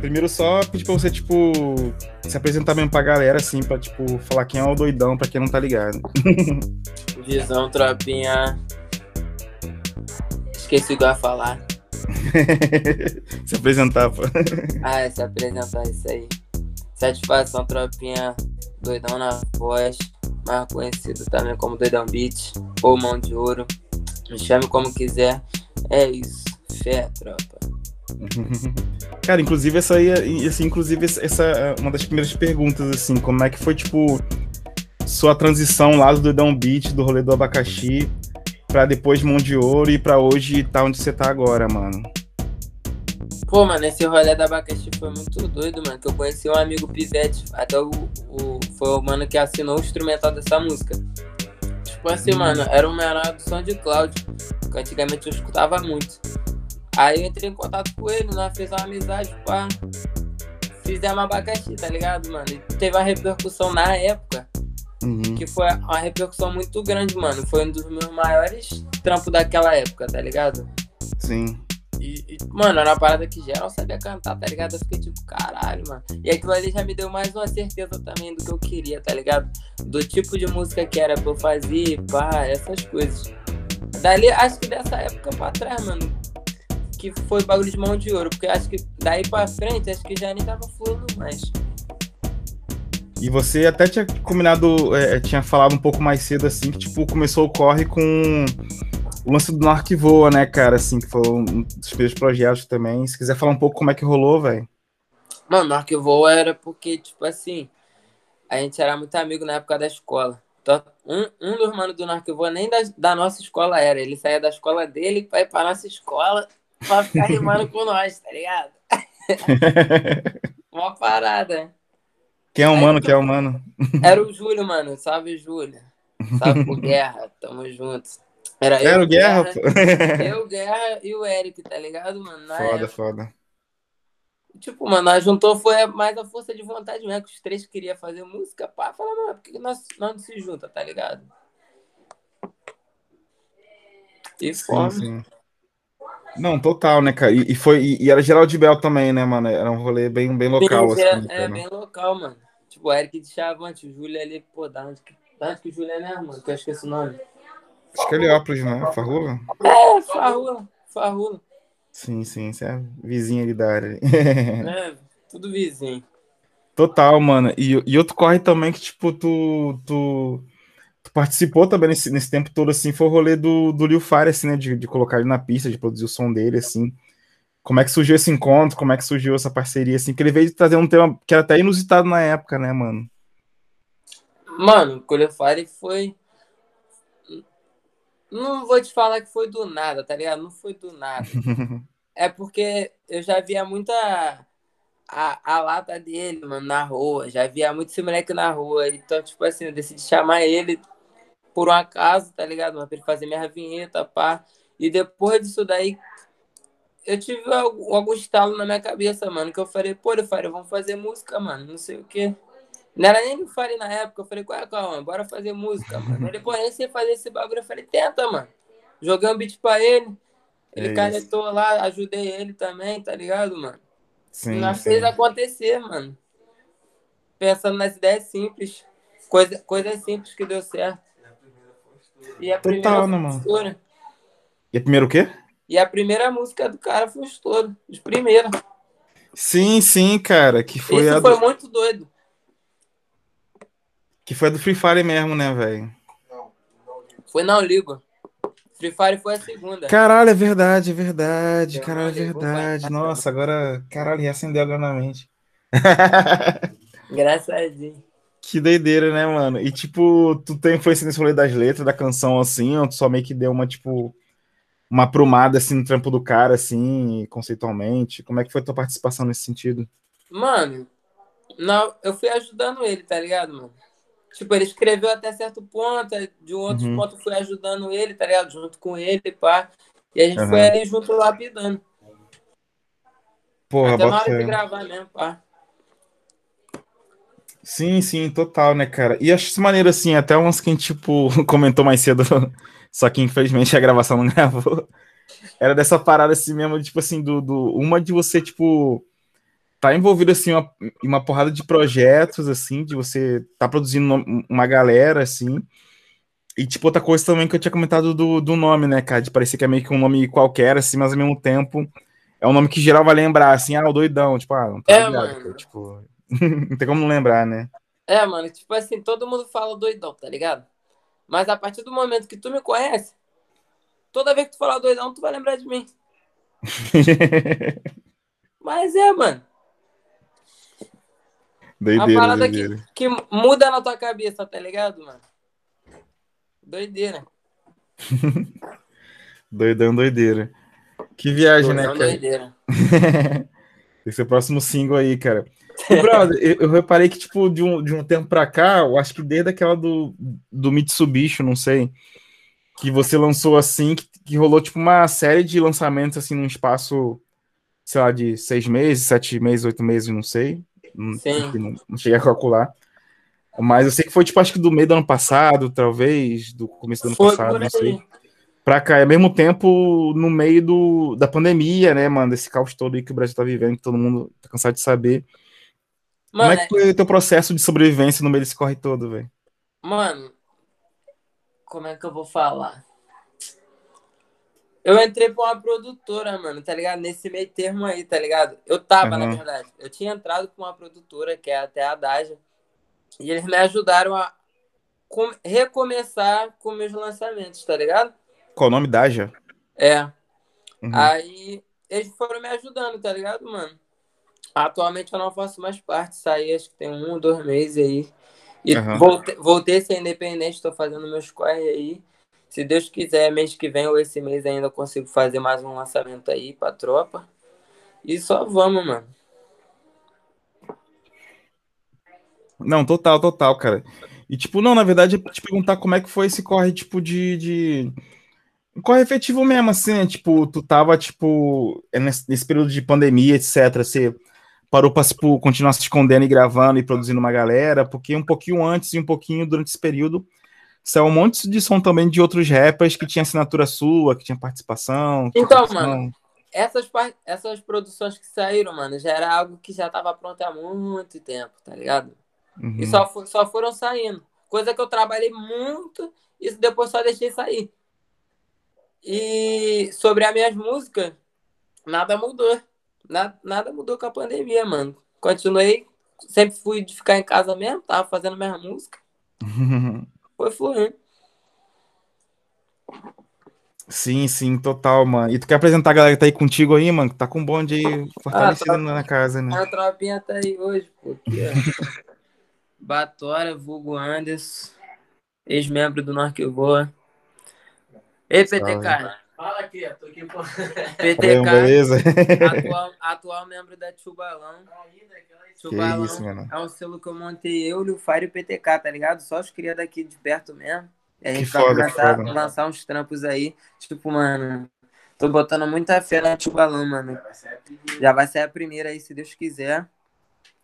primeiro só pedir pra você, tipo, se apresentar mesmo pra galera, assim, pra, tipo, falar quem é o doidão, pra quem não tá ligado. Visão, tropinha. Esqueci o que eu ia falar. se apresentar, pô. Ah, é se apresentar, isso aí. Satisfação, tropinha. Doidão na voz. Mais conhecido também como Doidão Beat. Ou Mão de Ouro. Me chame como quiser. É isso. Fé, tropa. Cara, inclusive essa aí, assim, inclusive essa é uma das primeiras perguntas, assim, como é que foi, tipo, sua transição lá do Doidão Beat, do rolê do abacaxi, pra depois Mão de Ouro e pra hoje tá onde você tá agora, mano? Pô, mano, esse rolê da abacaxi foi muito doido, mano. Que eu conheci um amigo Pivete, até o, o, foi o mano que assinou o instrumental dessa música. Tipo assim, hum. mano, era o menor do som de Cláudio, que antigamente eu escutava muito. Aí eu entrei em contato com ele, nós fizemos uma amizade, pá. Fizemos abacaxi, tá ligado, mano? E teve uma repercussão na época, uhum. que foi uma repercussão muito grande, mano. Foi um dos meus maiores trampos daquela época, tá ligado? Sim. E, e, mano, era uma parada que geral sabia cantar, tá ligado? Eu fiquei tipo, caralho, mano. E aquilo ali já me deu mais uma certeza também do que eu queria, tá ligado? Do tipo de música que era pra eu fazer, pá, essas coisas. Dali, acho que dessa época pra trás, mano, que foi bagulho de mão de ouro, porque acho que daí pra frente, acho que já nem tava fluindo mais. E você até tinha combinado, é, tinha falado um pouco mais cedo, assim, que, tipo, começou o corre com o lance do Narc Voa, né, cara, assim, que foi um dos primeiros projetos também. Se quiser falar um pouco como é que rolou, velho. Mano, Narc Voa era porque, tipo assim, a gente era muito amigo na época da escola. Então, um, um dos manos do Narc Voa nem da, da nossa escola era. Ele saía da escola dele pra ir pra nossa escola pra ficar rimando com nós, tá ligado? Uma parada. Quem é o mano? Quem é o mano? Era o Júlio, mano. Salve, Júlio. Salve por Guerra. Tamo juntos. Era, Era eu, o Guerra, Guerra Eu, Guerra e o Eric, tá ligado, mano? Na foda, época. foda. Tipo, mano, nós juntou foi mais a força de vontade mesmo, que os três queriam fazer música, pá, fala, mano, por que nós, nós não se junta, tá ligado? E fome. Sim, sim. Não, total, né, cara? E, e foi, e, e, era Geraldo de Bel também, né, mano? Era um rolê bem, bem local, Sim, assim. É, é bem local, mano. Tipo, o Eric de Chavante, o Júlio ali, pô, da onde, da onde que o Júlio é mesmo, mano? Que eu esqueci o nome. Acho que é Heliópolis, né? Farrula? É, Farrula. Farrula. Sim, sim, você é vizinho ali da área. é, tudo vizinho. Total, mano. E, e outro corre também que, tipo, tu, tu, tu participou também nesse, nesse tempo todo, assim, foi o rolê do, do Lil Fire, assim, né? De, de colocar ele na pista, de produzir o som dele, assim. Como é que surgiu esse encontro? Como é que surgiu essa parceria, assim? Que ele veio trazer um tema que era até inusitado na época, né, mano? Mano, o Lil Fire foi não vou te falar que foi do nada, tá ligado? Não foi do nada. é porque eu já via muita a, a lata dele, mano, na rua. Já via muito esse moleque na rua. Então, tipo assim, eu decidi chamar ele por um acaso, tá ligado? Pra ele fazer minha vinheta, pá. E depois disso daí, eu tive algum, algum estalo na minha cabeça, mano. Que eu falei, pô, eu falei, vamos fazer música, mano. Não sei o quê. Não era nem o Fari na época. Eu falei, qual é, calma, bora fazer música, mano. Ele, pô, nem sei fazer esse bagulho. Eu falei, tenta, mano. Joguei um beat pra ele. Ele é canetou lá, ajudei ele também, tá ligado, mano? Sim. Nós fez acontecer, mano. Pensando nas ideias simples. Coisa, coisas simples que deu certo. E a primeira Total, né, mano? E a primeira o quê? E a primeira música do cara foi o estouro. Os primeiros. Sim, sim, cara. Que foi Isso foi do... muito doido. Que foi do Free Fire mesmo, né, velho? Foi não, ligo. Free Fire foi a segunda. Caralho, é verdade, é verdade. caralho, é verdade. Nossa, agora, caralho, reacendeu agora na mente. Engraçadinho. Que doideira, né, mano? E, tipo, tu tem influência nesse rolê das letras da canção, assim, ou tu só meio que deu uma, tipo, uma aprumada, assim, no trampo do cara, assim, conceitualmente? Como é que foi a tua participação nesse sentido? Mano, não, eu fui ajudando ele, tá ligado, mano? Tipo, ele escreveu até certo ponto, de um outro uhum. ponto fui ajudando ele, tá ligado? Junto com ele, pá. E a gente uhum. foi ali junto lapidando. Porra, até na hora de gravar mesmo, pá. Sim, sim, total, né, cara? E acho isso maneiro, assim, até uns que a gente, tipo, comentou mais cedo, só que infelizmente a gravação não gravou. Era dessa parada assim mesmo, tipo assim, do, do uma de você, tipo, tá envolvido, assim, uma, uma porrada de projetos, assim, de você tá produzindo uma galera, assim. E, tipo, outra coisa também que eu tinha comentado do, do nome, né, cara? De parecer que é meio que um nome qualquer, assim, mas ao mesmo tempo é um nome que geral vai lembrar, assim, ah, o doidão, tipo, ah, não tá É, ligado, mano. cara, tipo, não tem como não lembrar, né? É, mano, tipo assim, todo mundo fala doidão, tá ligado? Mas a partir do momento que tu me conhece, toda vez que tu falar doidão, tu vai lembrar de mim. Mas é, mano. Uma doideira, parada doideira. que, que muda na tua cabeça, tá ligado, mano? Doideira. Doidão, doideira. Que viagem, né, Doidão, cara? doideira. Esse é o próximo single aí, cara. E, brother, eu, eu reparei que, tipo, de um, de um tempo pra cá, eu acho que desde aquela do, do Mitsubishi, não sei, que você lançou assim, que, que rolou, tipo, uma série de lançamentos, assim, num espaço, sei lá, de seis meses, sete meses, oito meses, não sei. Não, Sim. não, não cheguei a calcular. Mas eu sei que foi, tipo, acho que do meio do ano passado, talvez, do começo do ano Foi passado, não sei pra cá. E ao mesmo tempo, no meio do, da pandemia, né, mano? Desse caos todo aí que o Brasil tá vivendo, que todo mundo tá cansado de saber. Como Mano, é que foi o teu processo de sobrevivência no meio desse corre todo, velho? Mano, como é que eu vou falar? Eu entrei pra uma produtora, mano, tá ligado? Nesse meio termo aí, tá ligado? Eu tava, na Aham. verdade. Eu tinha entrado pra uma produtora, que é até a Daja, e eles me ajudaram a com- recomeçar com meus lançamentos, tá ligado? Qual o nome da Aja? É. Uhum. Aí eles foram me ajudando, tá ligado, mano? Atualmente eu não faço mais parte, saí acho que tem um ou dois meses aí. E Aham. voltei, voltei a ser independente, tô fazendo meus corre aí. Se Deus quiser, mês que vem ou esse mês ainda eu consigo fazer mais um lançamento aí pra tropa. E só vamos, mano. Não, total, total, cara. E, tipo, não, na verdade, é te perguntar como é que foi esse corre, tipo, de. de... Corre efetivo mesmo, assim, né? Tipo, tu tava, tipo, é nesse, nesse período de pandemia, etc. Você parou pra, tipo, continuar se escondendo e gravando e produzindo uma galera, porque um pouquinho antes e um pouquinho durante esse período saiu um monte de som também de outros rappers que tinha assinatura sua, que tinha participação. que Então, produção. mano, Essas, essas produções que saíram, mano, já era algo que já tava pronto há muito tempo, tá ligado? Uhum. E só, só foram saindo. Coisa que eu trabalhei muito e depois só deixei sair. E sobre as minhas músicas, nada mudou. Nada, nada mudou com a pandemia, mano. Continuei, sempre fui de ficar em casa mesmo, tava fazendo minha música. Foi fluindo. Sim, sim, total, mano. E tu quer apresentar a galera que tá aí contigo aí, mano? Que tá com um bonde aí fortalecido tá. na casa, né? A tropinha tá aí hoje, pô. Batora, vulgo Anderson, ex-membro do Norquivoa. Ei, PTK. Fala aqui, eu tô aqui por. PTK, beleza? atual, atual membro da Tubalão. Que Tubalão isso, mano. é um selo que eu montei eu, o Fire e o PTK, tá ligado? Só os cria daqui de perto mesmo. E a Que gente vai foda, começar foda. a lançar uns trampos aí. Tipo, mano, tô botando muita fé na Tubalão, mano. Já vai ser a primeira aí, se Deus quiser.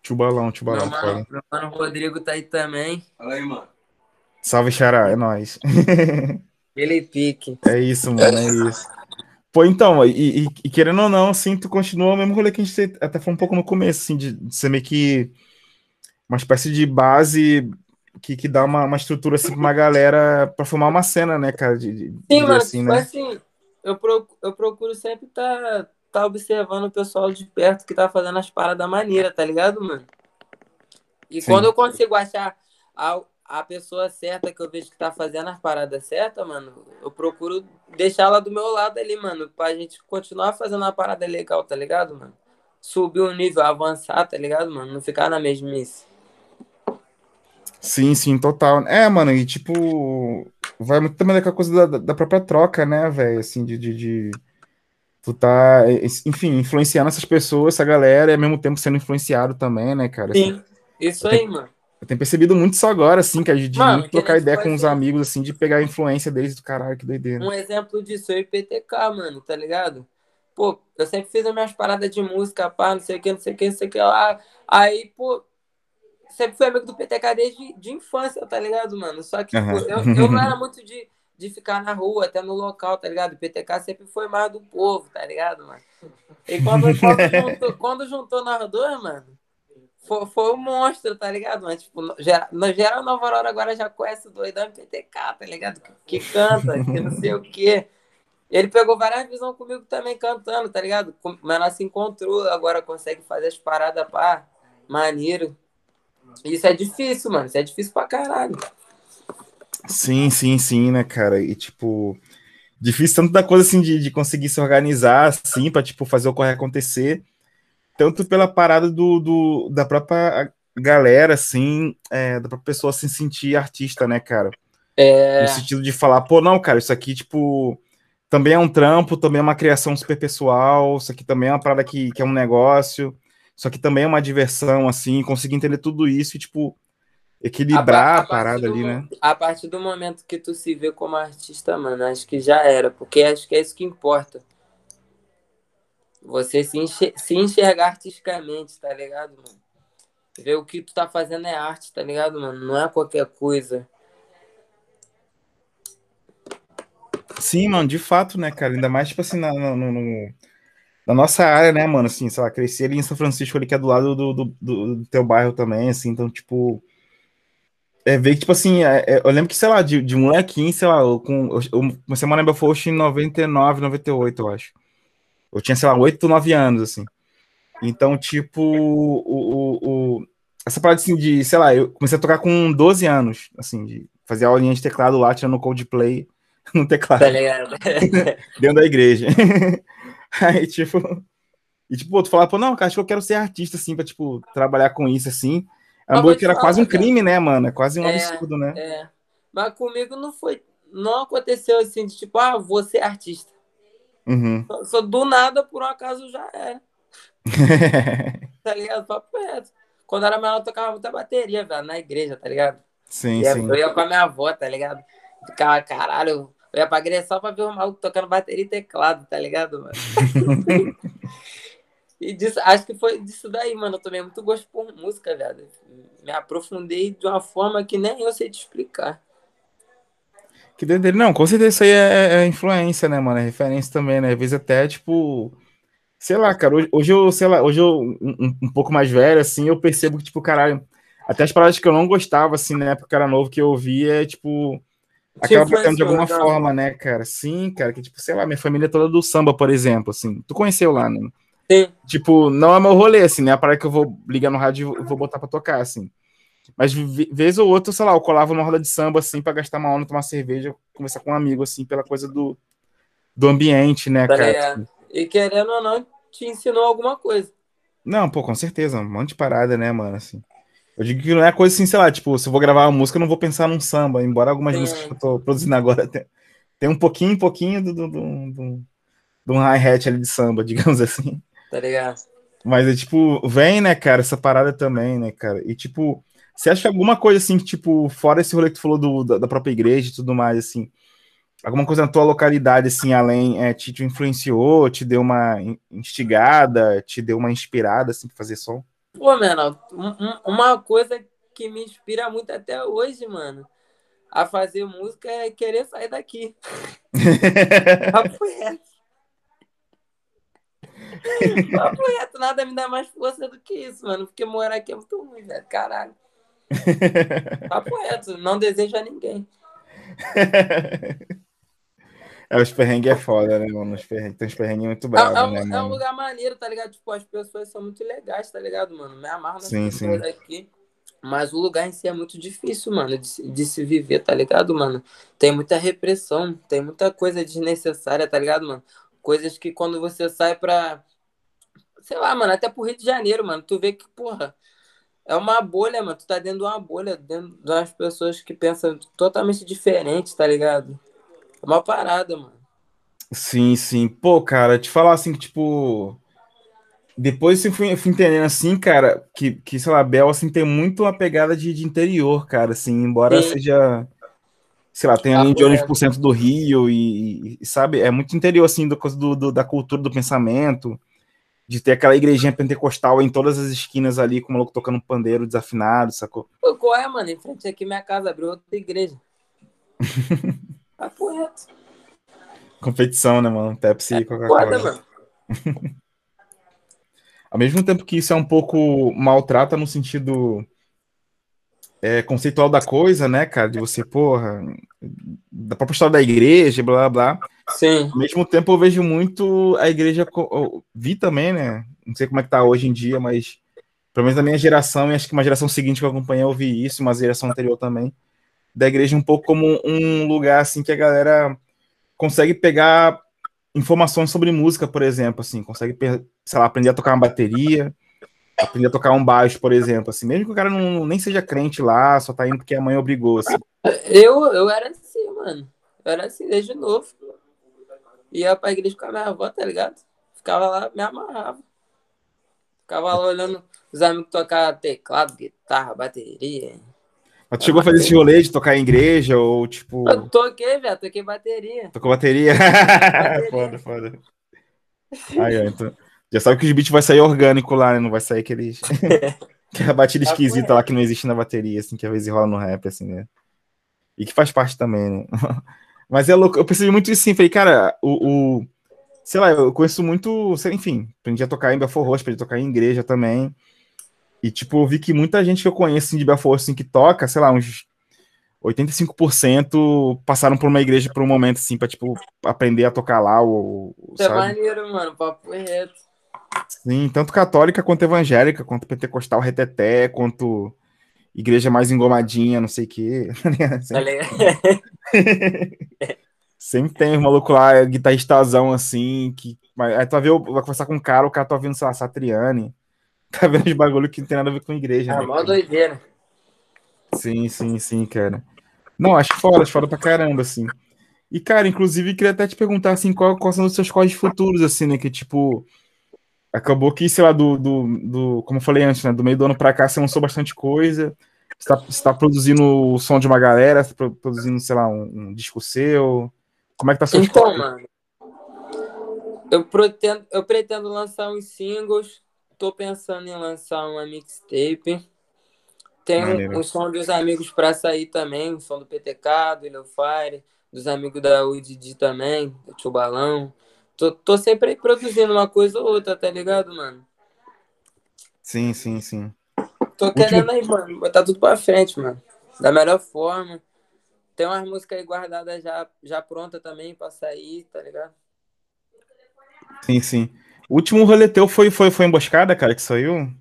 Tubalão, Meu tubalão, foda. mano, meu mano Rodrigo tá aí também. Fala aí, mano. Salve, Xará, é nóis. Ele pique. É isso, mano, é isso. Pô, então, e, e- e querendo ou não, assim, tu continua o mesmo rolê que a gente até foi um pouco no começo, assim, de, de ser meio que uma espécie de base que, que dá uma, uma estrutura, assim, pra uma galera pra formar uma cena, né, cara? De, de- Sim, mano, assim, tipo né? assim, eu procuro, eu procuro sempre tá, tá observando o pessoal de perto que tá fazendo as paradas maneiras, tá ligado, mano? E Sim. quando eu consigo achar a, a pessoa certa que eu vejo que tá fazendo as paradas certas, mano, eu procuro deixar ela do meu lado ali, mano, pra gente continuar fazendo uma parada legal, tá ligado, mano? Subir o nível, avançar, tá ligado, mano? Não ficar na mesmice. Sim, sim, total. É, mano, e tipo, vai muito também daquela coisa da, da própria troca, né, velho? Assim, de, de, de- Tu tá, enfim, influenciando essas pessoas, essa galera, e ao mesmo tempo sendo influenciado também, né, cara? Assim, Sim, isso aí, mano. Eu tenho percebido muito isso agora, assim, que a gente Mano, muito trocar ideia com os assim- amigos, assim, de pegar a influência deles do caralho, que doideira. Um exemplo disso, eu e PTK, mano, tá ligado? Pô, eu sempre fiz as minhas paradas de música, pá, não sei o que, não sei o que, não sei o que lá. Aí, pô, sempre fui amigo do PTK desde de infância, tá ligado, mano? Só que, tipo, Aham. eu, eu não era muito de, de ficar na rua, até no local, tá ligado? O PTK sempre foi mais do povo, tá ligado, mano? E quando, quando, juntou, quando juntou nós dois, mano, foi, foi um monstro, tá ligado? Mas, tipo, no geral, Nova Aurora agora já conhece o doidão PTK, tá ligado? Que, que canta, que não sei o quê. Ele pegou várias visões comigo também cantando, tá ligado? Mas nós se encontrou, agora consegue fazer as paradas, pá, maneiro. Isso é difícil, mano. Isso é difícil pra caralho. Sim, sim, sim, né, cara? E tipo, difícil tanto da coisa assim de, de conseguir se organizar assim para tipo fazer o corre acontecer, tanto pela parada do, do da própria galera assim, é, da própria pessoa se sentir artista, né, cara? É... No sentido de falar, pô, não, cara, isso aqui tipo também é um trampo, também é uma criação super pessoal, isso aqui também é uma parada que, que é um negócio, isso aqui também é uma diversão assim, conseguir entender tudo isso e tipo equilibrar a, a, a parada ali, né? A partir do momento que tu se vê como artista, mano, acho que já era, porque acho que é isso que importa. Você se, enxer se enxergar artisticamente, tá ligado, mano? Ver o que tu tá fazendo é arte, tá ligado, mano? Não é qualquer coisa. Sim, mano, de fato, né, cara? Ainda mais, tipo assim, na, no, no, na nossa área, né, mano? Assim, sei lá, cresci ali em São Francisco, ali que é do lado do, do, do, do teu bairro também, assim, então, tipo é, ver que, tipo assim, é, é, eu lembro que, sei lá, de, de molequinho, sei lá, eu, com, eu, eu comecei a morar em Belfort em 99, 98, eu acho. Eu tinha, sei lá, 8, 9 anos, assim. Então, tipo, o, o, o, essa parada, assim, de, sei lá, eu comecei a tocar com 12 anos, assim, de fazer aulinha de teclado lá, tirando Coldplay no teclado. Tá ligado? dentro da igreja. Aí, tipo... E, tipo, tu fala, pô, não, cara, acho que eu quero ser artista, assim, pra, tipo, trabalhar com isso, assim. Hambúrguer era falar, quase um crime, cara. né, mano? É quase um é, absurdo, né? É. Mas comigo não foi. Não aconteceu assim, de tipo, ah, vou ser artista. Uhum. Só, só, do nada, por um acaso, já era. tá ligado? Papo reto. Quando era menor, eu tocava muita bateria, velho, na igreja, tá ligado? Sim, ia, sim. Eu ia com a minha avó, tá ligado? Ficava, caralho, eu ia pra igreja só pra ver o maluco tocando bateria e teclado, tá ligado, mano? E disso, acho que foi disso daí, mano. Eu tomei muito gosto por música, velho. Me aprofundei de uma forma que nem eu sei te explicar. Que doideira. Não, com certeza isso aí é, é, influência, né, mano? É referência também, né? Às vezes até, tipo. Sei lá, cara, hoje, hoje eu, sei lá, hoje eu, um, um, pouco mais velho, assim, eu percebo que, tipo, caralho, até as palavras que eu não gostava, assim, na época era novo, que eu ouvia, é, tipo, acaba batendo de alguma forma, né, cara? Sim, cara, que, tipo, sei lá, minha família é toda do samba, por exemplo, assim. Tu conheceu lá, né? Sim. Tipo, não é meu rolê, assim, né? A parada que eu vou ligar no rádio e vou botar pra tocar, assim. Mas vez ou outra, sei lá, eu colava numa roda de samba, assim, pra gastar uma onda, tomar cerveja, conversar com um amigo, assim, pela coisa do, do ambiente, né, cara? E querendo ou não, te ensinou alguma coisa. Não, pô, com certeza, um monte de parada, né, mano, assim. Eu digo que não é coisa assim, sei lá, tipo, se eu vou gravar uma música, eu não vou pensar num samba, embora algumas Sim. músicas que eu tô produzindo agora tem, tem um pouquinho, um pouquinho do, do, do, do, do um hi-hat ali de samba, digamos assim tá ligado? Mas é tipo, vem, né, cara, essa parada também, né, cara? E tipo, você acha alguma coisa assim que, tipo, fora esse rolê que tu falou do, da, da, própria igreja e tudo mais, assim, alguma coisa na tua localidade, assim, além, é, te, te influenciou, te deu uma instigada, te deu uma inspirada, assim, pra fazer som? Pô, mano, uma coisa que me inspira muito até hoje, mano, a fazer música é querer sair daqui. Papo reto. Papo reto, nada me dá mais força do que isso, mano. Porque morar aqui é muito ruim, velho. Caralho. Papo reto, não desejo a ninguém. É, os perrengues é foda, né, mano? Os perrengues, tem uns perrengues muito bravos, é, é, né, mano? É um lugar maneiro, tá ligado? Tipo, as pessoas são muito legais, tá ligado, mano? Me amarro nas sim, sim. aqui. Mas o lugar em si é muito difícil, mano, de, de se viver, tá ligado, mano? Tem muita repressão, tem muita coisa desnecessária, tá ligado, mano? Coisas que quando você sai pra. Sei lá, mano, até pro Rio de Janeiro, mano, tu vê que, porra, é uma bolha, mano. Tu tá dentro de uma bolha, dentro de umas pessoas que pensam totalmente diferente, tá ligado? É uma parada, mano. Sim, sim. Pô, cara, te falar assim que, tipo. Depois eu fui, eu fui entendendo assim, cara, que, que, sei lá, Bel, assim, tem muito uma pegada de, de interior, cara, assim, embora sim. seja sei lá, tem ah, de 11% do Rio e, e, sabe, é muito interior, assim, do, do, da cultura do pensamento, de ter aquela igrejinha pentecostal em todas as esquinas ali, com o maluco tocando um pandeiro desafinado, sacou? Pô, qual é, mano? Em frente aqui minha casa abriu outra igreja. Papo reto. Competição, né, mano? Pepsi e Coca-Cola. mano. Ao mesmo tempo que isso é um pouco maltrata no sentido é, conceitual da coisa, né, cara? De você, porra, da própria história da igreja, blá blá. Sim. Ao mesmo tempo, eu vejo muito a igreja. Vi também, né? Não sei como é que tá hoje em dia, mas pelo menos na minha geração, e acho que uma geração seguinte que eu acompanhei, eu vi isso, uma geração anterior também, da igreja um pouco como um lugar assim que a galera consegue pegar informações sobre música, por exemplo, assim, consegue, sei lá, aprender a tocar uma bateria, aprender a tocar um baixo, por exemplo, assim, mesmo que o cara não, nem seja crente lá, só tá indo porque a mãe obrigou, assim. Eu, eu era assim, mano. Eu era assim desde novo. Ia pra igreja com a minha avó, tá ligado? Ficava lá, me amarrava. Ficava lá olhando os amigos tocar teclado, guitarra, bateria. Mas tu chegou a fazer esse rolê de tocar em igreja ou tipo. Eu toquei, velho, toquei bateria. Tocou bateria? bateria. foda, foda. Aí, ó, então. Já sabe que os beats vai sair orgânico lá, né? Não vai sair aqueles. Aquela batida tá esquisita lá que não existe na bateria, assim, que às vezes rola no rap, assim, né? E que faz parte também, né? Mas é louco, eu percebi muito isso sim, falei, cara, o, o sei lá, eu conheço muito, sei, enfim, aprendi a tocar em Belfort Roxo, aprendi a tocar em igreja também. E, tipo, eu vi que muita gente que eu conheço assim, de Belfort, assim, que toca, sei lá, uns 85% passaram por uma igreja por um momento, assim, pra, tipo, aprender a tocar lá. Ou, é maneiro, mano, papo reto. Sim, tanto católica quanto evangélica, quanto pentecostal reteté, quanto igreja mais engomadinha, não sei o quê. Sempre tem um maluco lá, guitarristazão assim, que. Aí tu vai, ver, vai conversar com um cara, o cara tá ouvindo, sei lá, Satriani. Tá vendo os bagulho que não tem nada a ver com igreja. É, né, mó doideira. Sim, sim, sim, cara. Não, acho foda, acho foda pra caramba, assim. E, cara, inclusive, queria até te perguntar, assim, qual, quais são os seus códigos futuros, assim, né? Que, tipo, acabou que, sei lá, do, do, do, como eu falei antes, né? Do meio do ano pra cá, você lançou bastante coisa. Você tá, você tá produzindo o som de uma galera, você tá produzindo, sei lá, um, um disco seu. Como é que tá seu Então, mano, eu pretendo, eu pretendo lançar uns singles tô pensando em lançar uma mixtape. Tem um, um, som dos amigos para sair também, o som do PTK, do Ilofire, dos amigos da UDD também, do Tio Balão. Tô, tô sempre produzindo uma coisa ou outra, tá ligado, mano? Sim, sim, sim. Tô querendo aí, mano, botar tudo pra frente, mano. Da melhor forma. Tem umas músicas aí guardadas já, já pronta também pra sair, tá ligado? Sim, sim. O último rolê teu foi, foi, foi emboscada, cara, que saiu?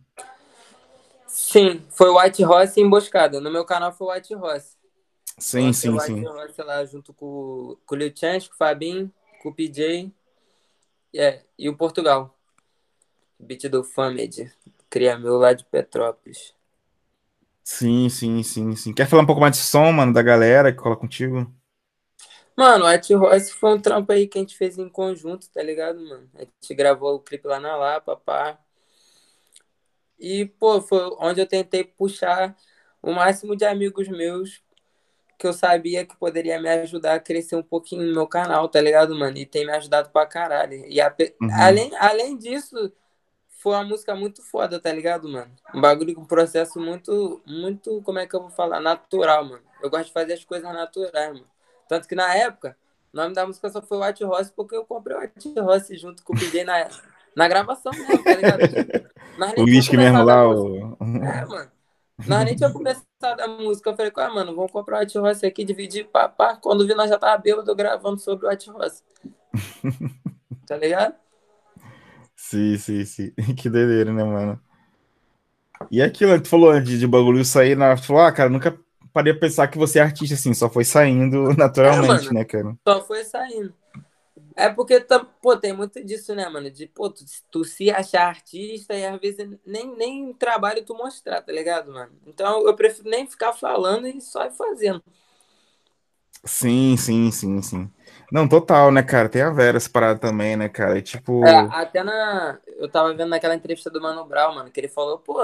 Sim, foi White Horse emboscada. No meu canal foi White Horse. Sim, sim, White sim. Horse lá junto com, com o Liu Chance, com o Fabinho, com o PJ yeah, e o Portugal. Beat do Famed, cria meu lá de Petrópolis. Sim, sim, sim, sim. Quer falar um pouco mais de som, mano, da galera que cola contigo? Mano, o White Royce foi um trampo aí que a gente fez em conjunto, tá ligado, mano? A gente gravou o clipe lá na Lapa, pá. E, pô, foi onde eu tentei puxar o máximo de amigos meus que eu sabia que poderia me ajudar a crescer um pouquinho no meu canal, tá ligado, mano? E tem me ajudado pra caralho. E a, uhum. além, além disso, foi uma música muito foda, tá ligado, mano? Um bagulho com um processo muito, muito, como é que eu vou falar? Natural, mano. Eu gosto de fazer as coisas naturais, mano. Tanto que na época, o nome da música só foi White Horse porque eu comprei o White Horse junto com o PJ na, na gravação mesmo, tá ligado? o Whisky mesmo lá, o... É, mano. Nós nem tinha começado a música. Eu falei, ah, mano, vamos comprar o White Horse aqui, dividir, papá. Quando vi, nós já tava bêbado gravando sobre o White Horse. tá ligado? Sim, sim, sim. Que doideira, né, mano? E aquilo que tu falou de, de bagulho sair na. Tu falou, ah, cara, nunca parei a pensar que você é artista, assim, só foi saindo naturalmente, é, né, cara? Só foi saindo. É porque, pô, tem muito disso, né, mano? De, pô, tu, tu, se achar artista e às vezes nem, nem trabalho tu mostrar, tá ligado, mano? Então eu prefiro nem ficar falando e só ir fazendo. Sim, sim, sim, sim. Não, total, né, cara? Tem a Vera essa parada também, né, cara? E, tipo. É, até na. Eu tava vendo naquela entrevista do Mano Brown, mano, que ele falou, pô,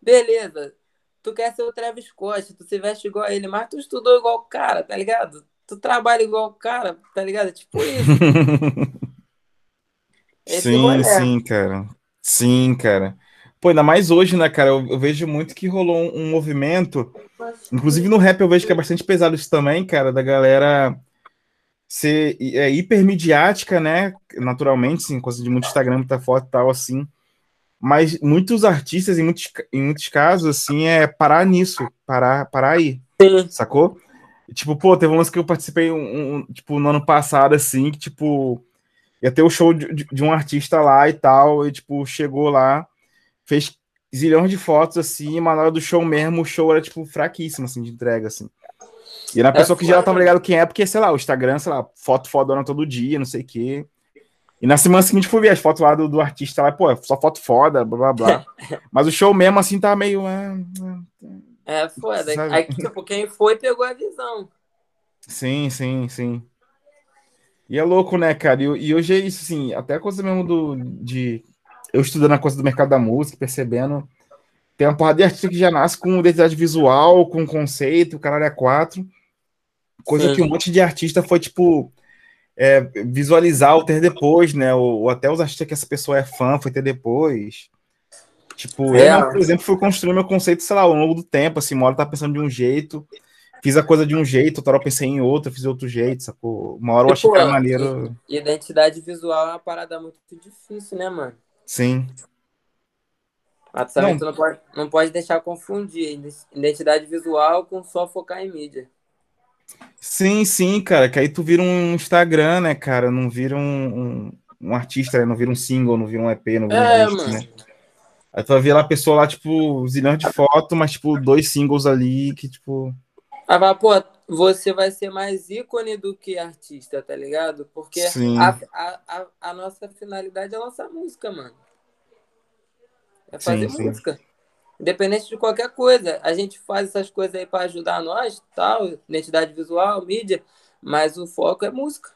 beleza, tu quer ser o Travis Scott, tu se veste igual a ele, mas tu estudou igual o cara, tá ligado? Tu trabalha igual o cara, tá ligado? Tipo isso. sim, sim, cara. Sim, cara. Pô, ainda mais hoje, né, cara? Eu, eu vejo muito que rolou um, um, movimento. Inclusive no rap eu vejo que é bastante pesado isso também, cara, da galera ser é, hipermediática, né? Naturalmente, sim, coisa de muito Instagram, muita foto e tal, assim. Mas muitos artistas, em muitos, em muitos casos, assim, é parar nisso, parar, parar aí. Sim. Sacou? Tipo, pô, teve um lance que eu participei um, um, tipo, no ano passado, assim, que, tipo, ia ter o show de, de, um artista lá e tal, e, tipo, chegou lá, fez zilhões de fotos, assim, mas na hora do show mesmo, o show era, tipo, fraquíssimo, assim, de entrega, assim. E era uma é pessoa que já tava ligado quem é, porque, sei lá, o Instagram, sei lá, foto fodona todo dia, não sei o quê. E na semana seguinte fui ver as fotos lá do, do artista lá, pô, só foto foda, blá blá blá. Mas o show mesmo, assim, tá meio. É, é, é foda. Aí, tipo, quem foi pegou a visão. Sim, sim, sim. E é louco, né, cara? E, e hoje é isso, assim, até a coisa mesmo do. de Eu estudando a coisa do mercado da música, percebendo. Tem uma porrada de artista que já nasce com identidade visual, com conceito, o caralho é quatro. Coisa Sim. que um monte de artista foi, tipo, é, visualizar o ter depois, né? Ou, ou, até os artistas que essa pessoa é fã foi ter depois. Tipo, é. eu, por exemplo, fui construir meu conceito, sei lá, ao longo do tempo, assim, uma hora eu tava pensando de um jeito, fiz a coisa de um jeito, outra hora eu pensei em outro, fiz outro jeito, sacou? Uma hora eu achei que era maneiro. Identidade visual é uma parada muito difícil, né, mano? Sim. Mas também não. tu não pode, não pode deixar confundir identidade visual com só focar em mídia. Sim, sim, cara, que aí tu vira um Instagram, né, cara, não vira um, um, um artista, né? não vira um single, não vira um EP, não vira é, um disco, né? Aí tu vai ver lá a pessoa lá, tipo, zilhões de fotos, mas, tipo, dois singles ali que, tipo... Ah, pô, você vai ser mais ícone do que artista, tá ligado? Porque a, a, a, a, nossa finalidade é lançar música, mano. É fazer sim, música. Sim. Independente de qualquer coisa. A gente faz essas coisas aí para ajudar nós, tal, identidade visual, mídia, mas o foco é música.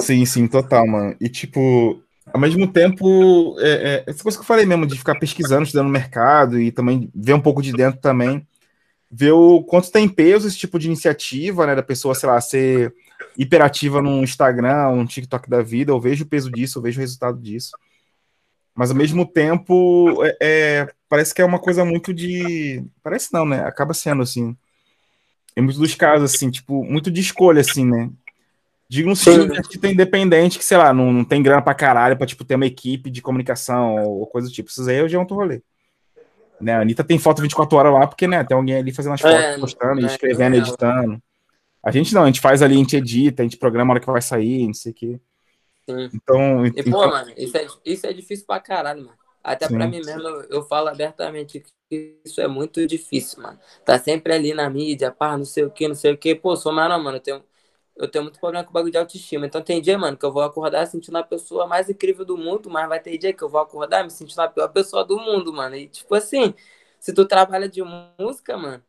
Sim, sim, total, mano. E tipo, ao mesmo tempo, é, é, essa coisa que eu falei mesmo, de ficar pesquisando, estudando no mercado e também ver um pouco de dentro também, ver o quanto tem peso esse tipo de iniciativa, né, da pessoa, sei lá, ser hiperativa no Instagram, no TikTok da vida, eu vejo o peso disso, eu vejo o resultado disso. Mas ao mesmo tempo, é, é, parece que é uma coisa muito de. Parece não, né? Acaba sendo assim. Em muitos dos casos, assim, tipo, muito de escolha, assim, né? Digo no sentido de artista independente que, sei lá, não, não tem grana pra caralho pra, tipo, ter uma equipe de comunicação ou coisa do tipo. Isso aí eu já é outro rolê. Né? A Anitta tem foto 24 horas lá, porque, né, tem alguém ali fazendo as fotos, é, postando, é, escrevendo, é, editando. A gente não, a gente faz ali, a gente edita, a gente programa a hora que vai sair, não sei o quê. Sim. Então, e, então... pô, mano, isso é, isso é difícil pra caralho, mano. Até Sim. pra mim mesmo, eu, eu falo abertamente que isso é muito difícil, mano. Tá sempre ali na mídia, pá, não sei o que, não sei o que. Pô, sou mano, mano, eu tenho, eu tenho muito problema com o bagulho de autoestima. Então tem dia, mano, que eu vou acordar sentindo a pessoa mais incrível do mundo, mas vai ter dia que eu vou acordar me sentindo a pior pessoa do mundo, mano. E tipo assim, se tu trabalha de música, mano,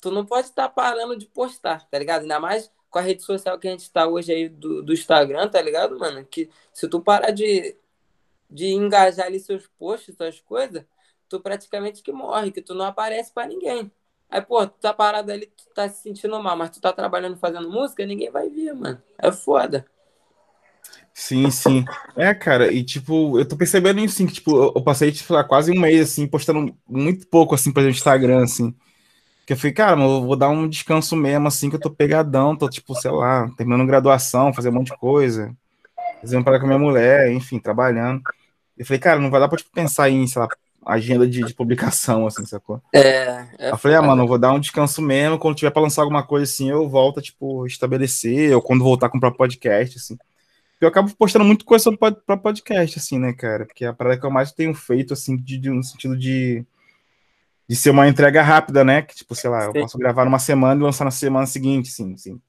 tu não pode estar tá parando de postar, tá ligado? Ainda mais com a rede social que a gente tá hoje aí do, do Instagram, tá ligado, mano? Que se tu parar de, de engajar ali seus posts, suas coisas, tu praticamente que morre, que tu não aparece para ninguém. Aí, pô, tu tá parado ali, tu tá se sentindo mal, mas tu tá trabalhando fazendo música, ninguém vai ver, mano. É foda. Sim, sim. É, cara, e tipo, eu tô percebendo isso, assim, que, tipo, eu passei, tipo, quase um mês, assim, postando muito pouco, assim, pra gente Instagram, assim. Que eu falei, cara, eu vou dar um descanso mesmo, assim, que eu tô pegadão, tô, tipo, sei lá, terminando graduação, fazer um monte de coisa, fazendo para com a minha mulher, enfim, trabalhando. Eu falei, cara, não vai dar pra, tipo, pensar em, sei lá, agenda de, de publicação, assim, sacou? É. é eu falei, ah, mano, eu vou dar um descanso mesmo, quando tiver pra lançar alguma coisa, assim, eu volto, tipo, estabelecer, ou quando voltar com o próprio podcast, assim. Eu acabo postando muito coisa sobre o próprio podcast, assim, né, cara? Porque a parada que eu mais tenho feito, assim, de, de, no sentido de de ser uma entrega rápida, né? Que, tipo, sei lá, eu posso gravar numa semana e lançar na semana seguinte, sim, sim.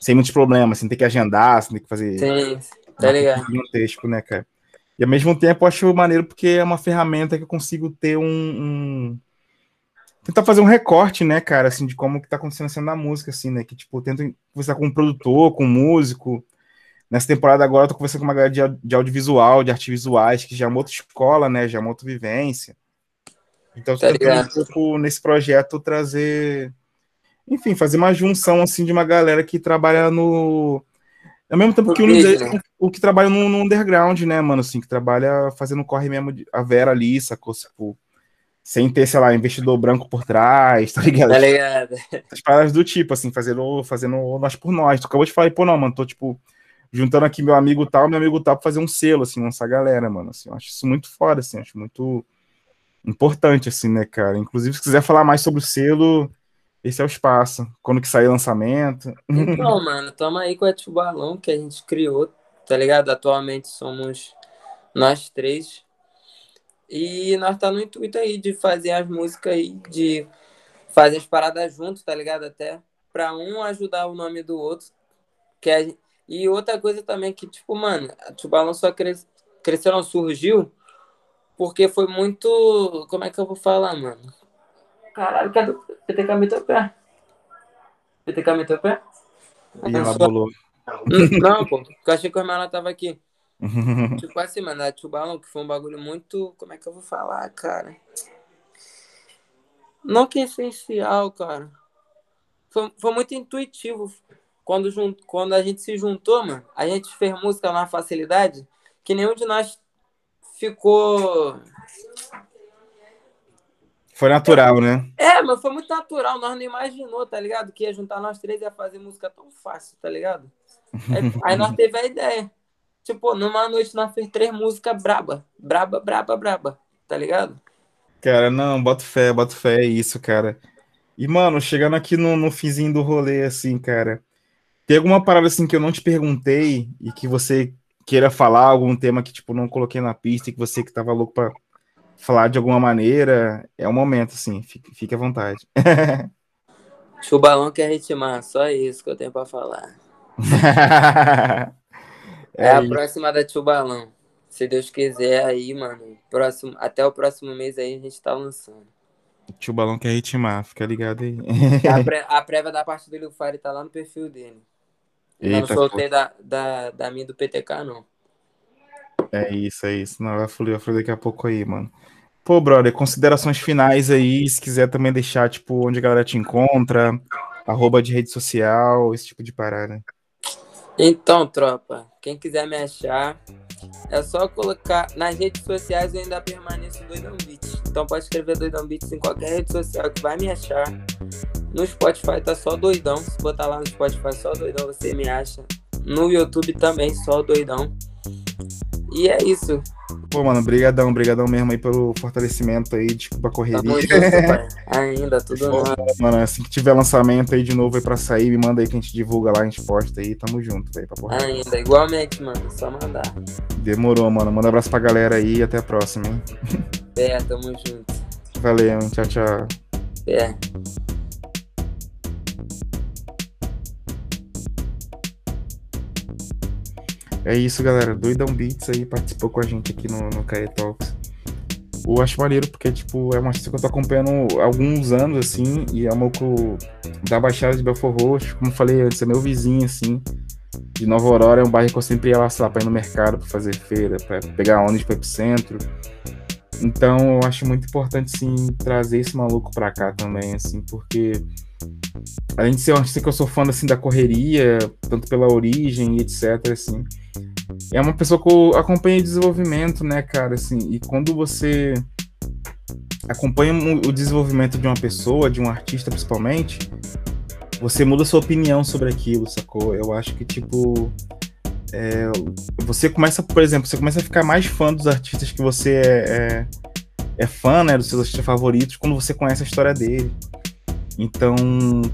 Sem muitos problemas, sem ter que agendar, sem ter que fazer. Sim, tá ligado. Gigantesco, né, cara? E ao mesmo tempo eu acho maneiro porque é uma ferramenta que eu consigo ter um, um. tentar fazer um recorte, né, cara, assim, de como que tá acontecendo sendo na música, assim, né? Que, tipo, eu tento conversar com um produtor, com um músico. Nessa temporada agora eu tô conversando com uma galera de, de audiovisual, de artes visuais, que já é uma outra escola, né? Já é uma outra vivência. Então, tá um pouco nesse projeto trazer, enfim, fazer uma junção assim de uma galera que trabalha no ao mesmo tempo que o, o que trabalha no, no, underground, né, mano, assim, que trabalha fazendo corre mesmo de, a Vera ali, sacou? Tipo, sem ter, sei lá, investidor branco por trás, tá ligado? Tá ligado? As paradas do tipo, assim, fazendo, fazendo nós por nós. Tu acabou de falar, pô, não, mano, tô, tipo, juntando aqui meu amigo tal, meu amigo tal, pra fazer um selo, assim, lançar a galera, mano. Assim, eu acho isso muito foda, assim, acho muito importante, assim, né, cara? Inclusive, se quiser falar mais sobre o selo, esse é o espaço. Quando que sair o lançamento. Então, mano, tamo aí com a Tio Balão que a gente criou, tá ligado? Atualmente somos nós três. E nós tá no intuito aí de fazer as músicas aí, de fazer as paradas juntos, tá ligado? Até pra um ajudar o nome do outro. Que a. E outra coisa também que, tipo, mano, a Tio Balão só cres... cresceu, não surgiu porque foi muito. Como é que eu vou falar, mano? Caralho, cadê o PTK meteu o pé? PTK meteu o pé? E ela bolou. Não, pô, porque eu achei que o irmão tava aqui. tipo assim, mano, a Tubalão, que foi um bagulho muito. Como é que eu vou falar, cara? Não que é essencial, cara. Foi, foi muito intuitivo. Quando, quando a gente se juntou, mano, a gente fez música na facilidade que nenhum de nós ficou. Foi natural, né? É, mas foi muito natural. Nós não imaginou, tá ligado? Que ia juntar nós três e ia fazer música tão fácil, tá ligado? Aí, aí nós teve a ideia. Tipo, numa noite nós fez três músicas braba. Braba, braba, braba. Tá ligado? Cara, não, bota fé, bota fé, é isso, cara. E, mano, chegando aqui no, no finzinho do rolê, assim, cara, tem alguma parada assim que eu não te perguntei e que você queira falar algum tema que, tipo, não coloquei na pista e que você que tava louco pra falar de alguma maneira, é o momento, assim, fique, fique à vontade. Chubalão quer ritmar, só isso que eu tenho pra falar. é, é, a próxima da Chubalão. Se Deus quiser, aí, mano, próximo, até o próximo mês aí a gente tá lançando. Tio Balão quer ritmar, fica ligado aí. a, pré, a prévia da parte do Ilufari tá lá no perfil dele. Eita, não soltei da, da, da minha do PTK, não. É isso, é isso. Não, vai fluir, vai fluir daqui a pouco aí, mano. Pô, brother, considerações finais aí, se quiser também deixar, tipo, onde a galera te encontra, arroba de rede social, esse tipo de parada. Então, tropa, quem quiser me achar, é só colocar nas redes sociais eu ainda permaneço Doidão Beats. Então pode escrever Doidão Beats em qualquer rede social que vai me achar. No Spotify tá só doidão. Se botar lá no Spotify só doidão, você me acha. No YouTube também só doidão. E é isso. Pô, mano, brigadão, brigadão mesmo aí pelo fortalecimento aí, desculpa a correria. Junto, pai. Ainda, tudo Pô, Mano, assim que tiver lançamento aí de novo aí pra sair, me manda aí que a gente divulga lá, a gente posta aí, tamo junto, velho, pra porra. Ainda, igualmente, mano, só mandar. Demorou, mano, manda um abraço pra galera aí e até a próxima, hein. É, tamo junto. Valeu, tchau, tchau. É. É isso, galera. Doidão Beats aí participou com a gente aqui no, no Caê Talks. Eu acho maneiro porque, tipo, é uma artista que eu tô acompanhando há alguns anos, assim, e é um louco da Baixada de Belfor Roxo, como falei antes, é meu vizinho, assim, de Nova Aurora, é um bairro que eu sempre ia lá, sei lá, pra ir no mercado, pra fazer feira, pra pegar ônibus pro epicentro. Então, eu acho muito importante, sim, trazer esse maluco pra cá também, assim, porque além de ser um artista que eu sou fã, assim, da correria, tanto pela origem e etc, assim, é uma pessoa que acompanha desenvolvimento, né, cara, assim, e quando você acompanha o desenvolvimento de uma pessoa, de um artista principalmente, você muda sua opinião sobre aquilo, sacou? Eu acho que, tipo, é, você começa, por exemplo, você começa a ficar mais fã dos artistas que você é, é, é fã, né, dos seus artistas favoritos, quando você conhece a história dele. Então,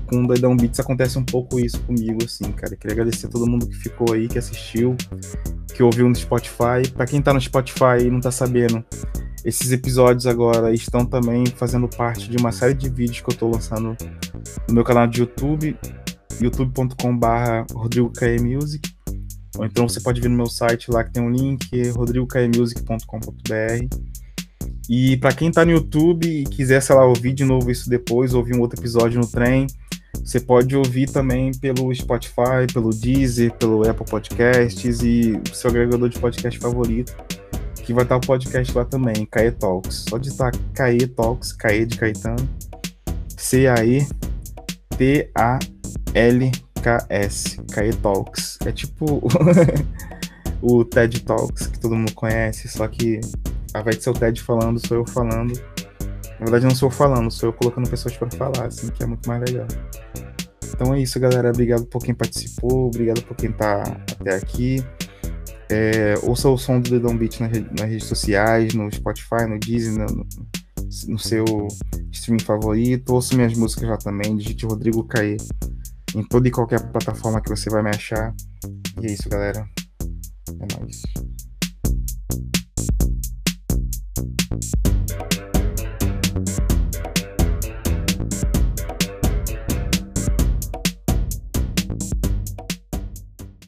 com o Doidão Beats acontece um pouco isso comigo, assim, cara. queria agradecer a todo mundo que ficou aí, que assistiu, que ouviu no Spotify. Para quem tá no Spotify e não tá sabendo, esses episódios agora estão também fazendo parte de uma série de vídeos que eu tô lançando no meu canal de YouTube, youtube.com/barra Music. Ou então você pode vir no meu site lá que tem um link, rodrigocaemusic.com.br. E para quem tá no YouTube e quiser, sei lá, ouvir de novo isso depois, ouvir um outro episódio no trem, você pode ouvir também pelo Spotify, pelo Deezer, pelo Apple Podcasts e seu agregador de podcast favorito, que vai estar o podcast lá também, Caê Talks. Só digitar Caê Talks, Caê de Caetano, C-A-E-T-A-L-K-S, Caê Talks. É tipo o TED Talks que todo mundo conhece, só que invés de ser o Ted falando, sou eu falando. Na verdade, não sou eu falando, sou eu colocando pessoas para falar, assim, que é muito mais legal. Então é isso, galera. Obrigado por quem participou, obrigado por quem tá até aqui. É, ouça o som do Don't Beat nas, nas, redes sociais, no Spotify, no Disney, no, no seu streaming favorito. Ouça minhas músicas lá também. Digite Rodrigo Caê em toda e qualquer plataforma que você vai me achar. E é isso, galera. É nóis. you